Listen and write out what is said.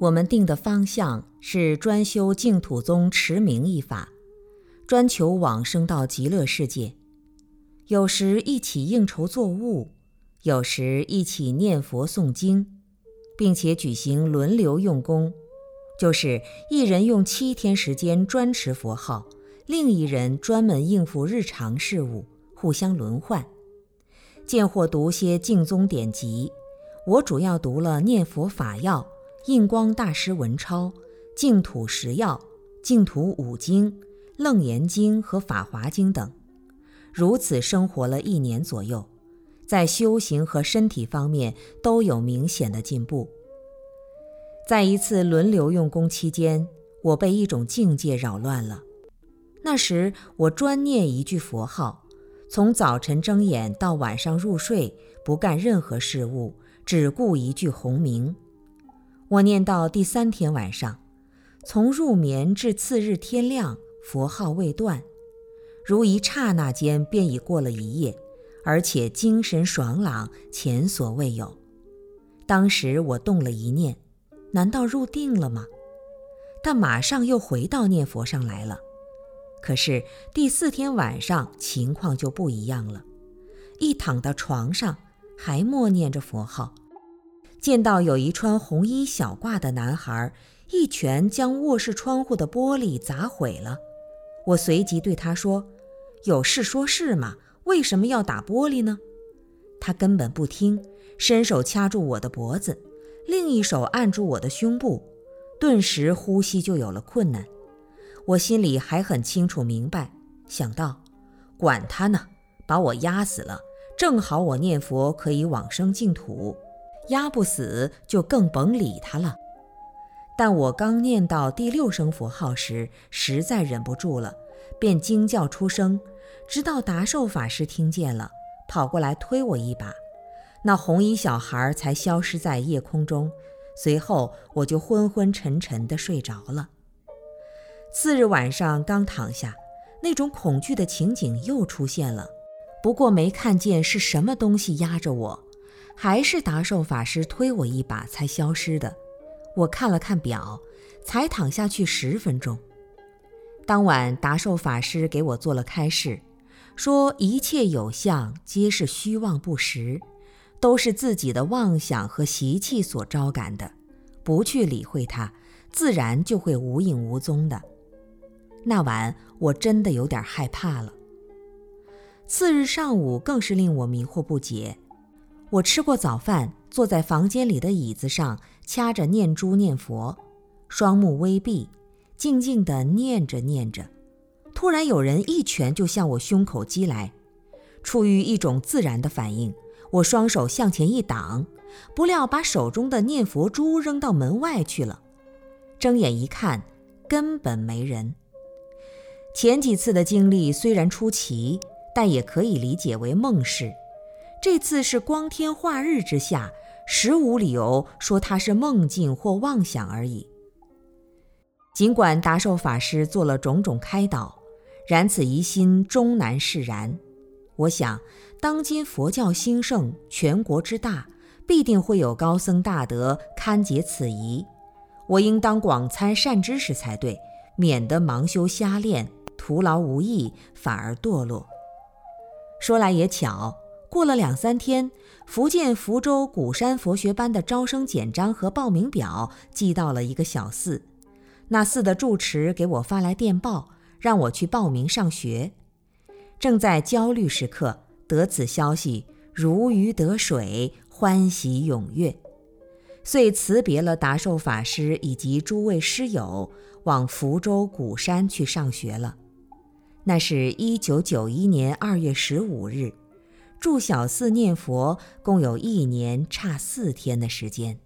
我们定的方向是专修净土宗持名一法，专求往生到极乐世界。有时一起应酬作物，有时一起念佛诵经，并且举行轮流用功，就是一人用七天时间专持佛号，另一人专门应付日常事务，互相轮换。见或读些净宗典籍，我主要读了《念佛法要》《印光大师文钞》《净土十要》《净土五经》《楞严经》和《法华经》等，如此生活了一年左右，在修行和身体方面都有明显的进步。在一次轮流用功期间，我被一种境界扰乱了。那时我专念一句佛号。从早晨睁眼到晚上入睡，不干任何事物，只顾一句洪名。我念到第三天晚上，从入眠至次日天亮，佛号未断，如一刹那间便已过了一夜，而且精神爽朗，前所未有。当时我动了一念：难道入定了吗？但马上又回到念佛上来了。可是第四天晚上情况就不一样了，一躺到床上，还默念着佛号，见到有一穿红衣小褂的男孩，一拳将卧室窗户的玻璃砸毁了。我随即对他说：“有事说事嘛，为什么要打玻璃呢？”他根本不听，伸手掐住我的脖子，另一手按住我的胸部，顿时呼吸就有了困难。我心里还很清楚明白，想到，管他呢，把我压死了，正好我念佛可以往生净土；压不死就更甭理他了。但我刚念到第六声佛号时，实在忍不住了，便惊叫出声，直到达寿法师听见了，跑过来推我一把，那红衣小孩才消失在夜空中。随后我就昏昏沉沉地睡着了。次日晚上刚躺下，那种恐惧的情景又出现了。不过没看见是什么东西压着我，还是达寿法师推我一把才消失的。我看了看表，才躺下去十分钟。当晚达寿法师给我做了开示，说一切有相皆是虚妄不实，都是自己的妄想和习气所招感的，不去理会它，自然就会无影无踪的。那晚我真的有点害怕了。次日上午更是令我迷惑不解。我吃过早饭，坐在房间里的椅子上，掐着念珠念佛，双目微闭，静静地念着念着，突然有人一拳就向我胸口击来。出于一种自然的反应，我双手向前一挡，不料把手中的念佛珠扔到门外去了。睁眼一看，根本没人。前几次的经历虽然出奇，但也可以理解为梦事。这次是光天化日之下，实无理由说它是梦境或妄想而已。尽管达寿法师做了种种开导，然此疑心终难释然。我想，当今佛教兴盛，全国之大，必定会有高僧大德堪解此疑。我应当广参善知识才对，免得盲修瞎练。徒劳无益，反而堕落。说来也巧，过了两三天，福建福州鼓山佛学班的招生简章和报名表寄到了一个小寺。那寺的住持给我发来电报，让我去报名上学。正在焦虑时刻，得此消息，如鱼得水，欢喜踊跃，遂辞别了达寿法师以及诸位师友，往福州鼓山去上学了。那是一九九一年二月十五日，住小寺念佛，共有一年差四天的时间。